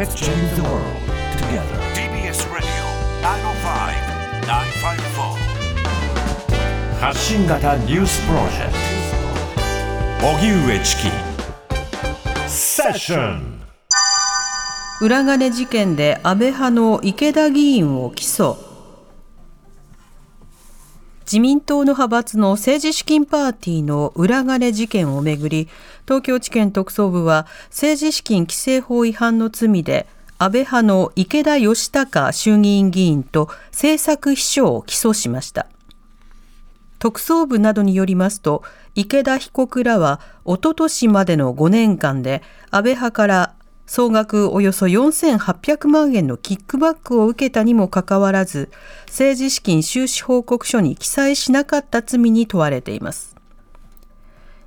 Let's change the world together. TBS Radio 905-954発信型ニュースプロジェクト荻上チキセッション裏金事件で安倍派の池田議員を起訴自民党の派閥の政治資金パーティーの裏金事件をめぐり東京地検特捜部は政治資金規正法違反の罪で安倍派の池田義孝衆議院議員と政策秘書を起訴しました。特捜部などによりますと池田被告らはおととしまでの5年間で安倍派から総額およそ4800万円のキックバックを受けたにもかかわらず政治資金収支報告書に記載しなかった罪に問われています。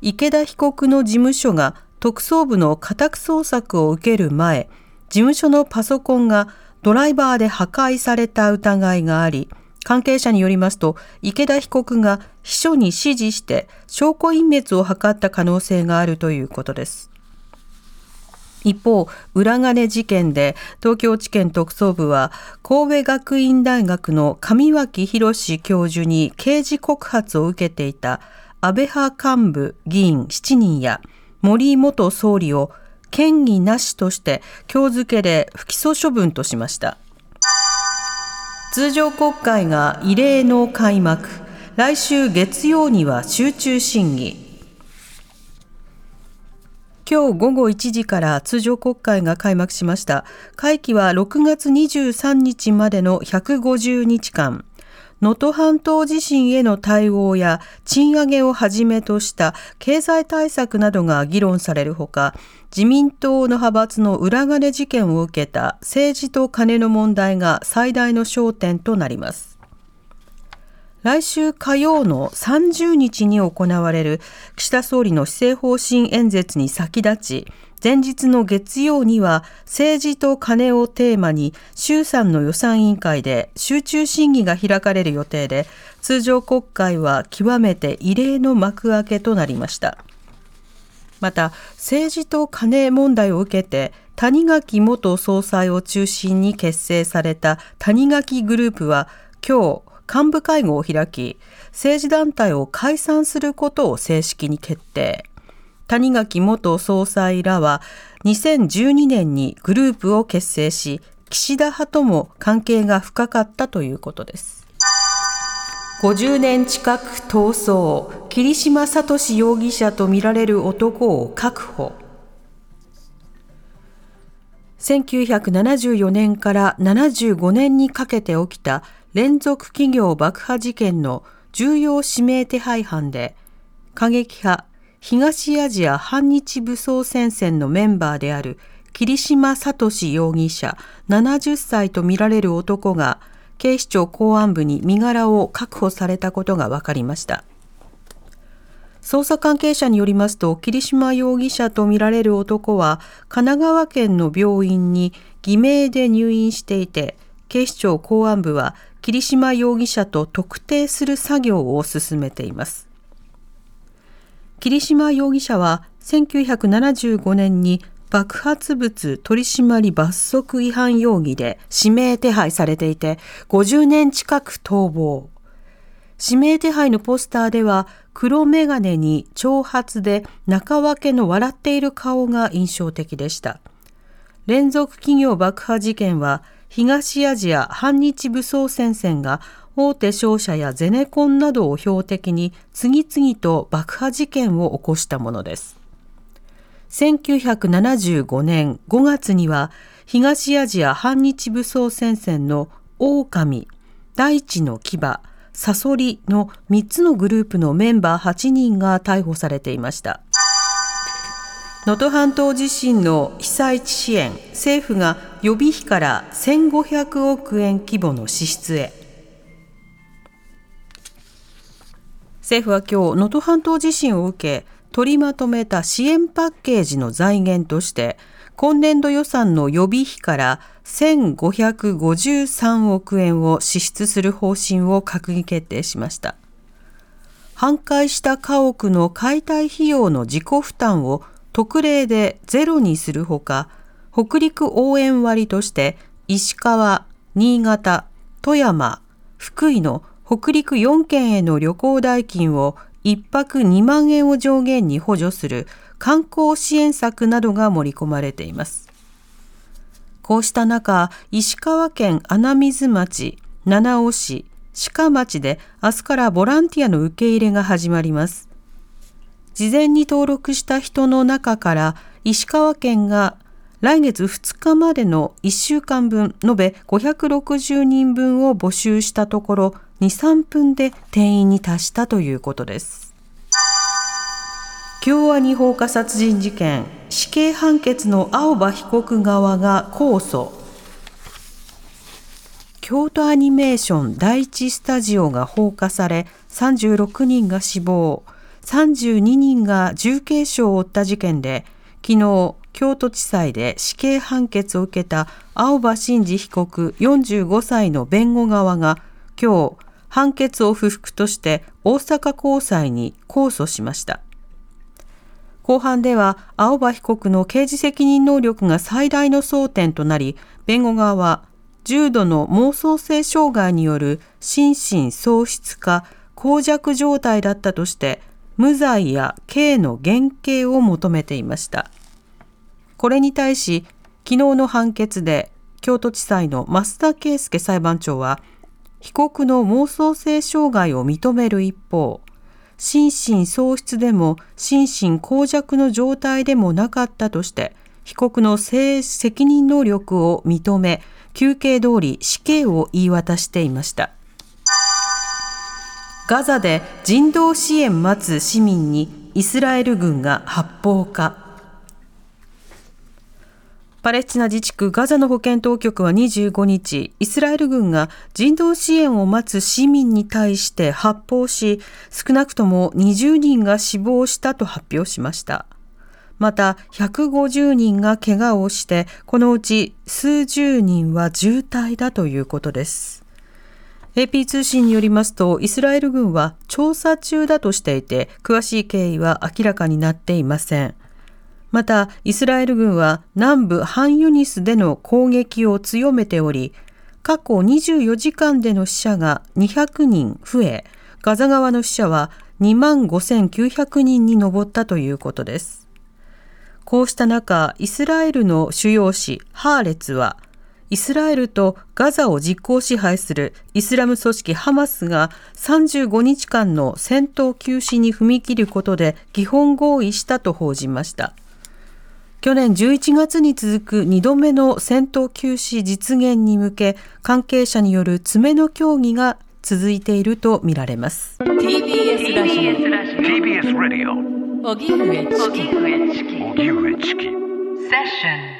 池田被告の事務所が特捜部の家宅捜索を受ける前事務所のパソコンがドライバーで破壊された疑いがあり関係者によりますと池田被告が秘書に指示して証拠隠滅を図った可能性があるということです。一方、裏金事件で東京地検特捜部は神戸学院大学の上脇博教授に刑事告発を受けていた安倍派幹部議員7人や森元総理を嫌疑なしとして今日付けで不起訴処分としました。通常国会が異例の開幕。来週月曜には集中審議。今日午後1時から通常国会が開幕しました。会期は6月23日までの150日間。能登半島地震への対応や賃上げをはじめとした経済対策などが議論されるほか、自民党の派閥の裏金事件を受けた政治と金の問題が最大の焦点となります。来週火曜の30日に行われる岸田総理の施政方針演説に先立ち、前日の月曜には政治と金をテーマに衆参の予算委員会で集中審議が開かれる予定で、通常国会は極めて異例の幕開けとなりました。また、政治と金問題を受けて、谷垣元総裁を中心に結成された谷垣グループは今日、幹部会合を開き、政治団体を解散することを正式に決定。谷垣元総裁らは2012年にグループを結成し、岸田派とも関係が深かったということです。50年近く逃走、桐島聡容疑者とみられる男を確保。1974年から75年にかけて起きた連続企業爆破事件の重要指名手配犯で、過激派東アジア反日武装戦線のメンバーである桐島聡容疑者70歳とみられる男が警視庁公安部に身柄を確保されたことが分かりました。捜査関係者によりますと、桐島容疑者とみられる男は、神奈川県の病院に偽名で入院していて、警視庁公安部は桐島容疑者と特定する作業を進めています。桐島容疑者は1975年に爆発物取締罰則違反容疑で指名手配されていて50年近く逃亡。指名手配のポスターでは黒眼鏡に長髪で中分けの笑っている顔が印象的でした。連続企業爆破事件は東アジア反日武装戦線が大手商社やゼネコンなどを標的に次々と爆破事件を起こしたものです。1975年5月には東アジア反日武装戦線の狼、大地の牙、サソリの3つのグループのメンバー8人が逮捕されていました。能登半島地震の被災地支援、政府が予備費から1500億円規模の支出へ。政府は今日、能登半島地震を受け、取りまとめた支援パッケージの財源として、今年度予算の予備費から1553億円を支出する方針を閣議決定しました。半壊した家屋の解体費用の自己負担を特例でゼロにするほか、北陸応援割として石川、新潟、富山、福井の北陸4県への旅行代金を1泊2万円を上限に補助する観光支援策などが盛り込まれています。こうした中、石川県穴水町、七尾市、鹿町で明日からボランティアの受け入れが始まります。事前に登録した人の中から石川県が来月2日までの1週間分延べ560人分を募集したところ2、3分で定員に達したということです。京アニ放火殺人事件死刑判決の青葉被告側が控訴京都アニメーション第一スタジオが放火され36人が死亡32人が重軽傷を負った事件で昨日京都地裁で死刑判決を受けた青葉真司被告45歳の弁護側が今日判決を不服として大阪高裁に控訴しました。後半では青葉被告の刑事責任能力が最大の争点となり弁護側は重度の妄想性障害による心神喪失か膠弱状態だったとして無罪や刑の減刑を求めていました。これに対し昨日の判決で京都地裁の増田圭介裁判長は被告の妄想性障害を認める一方心神喪失でも心神耗弱の状態でもなかったとして被告の責任能力を認め求刑通り死刑を言い渡していました。ガザで人道支援待つ市民にイスラエル軍が発砲かパレスチナ自治区ガザの保健当局は25日、イスラエル軍が人道支援を待つ市民に対して発砲し、少なくとも20人が死亡したと発表しました。また、150人が怪我をして、このうち数十人は重体だということです。AP 通信によりますと、イスラエル軍は調査中だとしていて、詳しい経緯は明らかになっていません。また、イスラエル軍は南部ハンユニスでの攻撃を強めており、過去24時間での死者が200人増え、ガザ側の死者は2万5900人に上ったということです。こうした中、イスラエルの主要紙ハーレツは、イスラエルとガザを実効支配するイスラム組織ハマスが35日間の戦闘休止に踏み切ることで基本合意したと報じました。去年11月に続く2度目の戦闘休止実現に向け関係者による詰めの協議が続いているとみられます。TBS ラジオ TBS ラジオ荻上チキ荻上チキセッション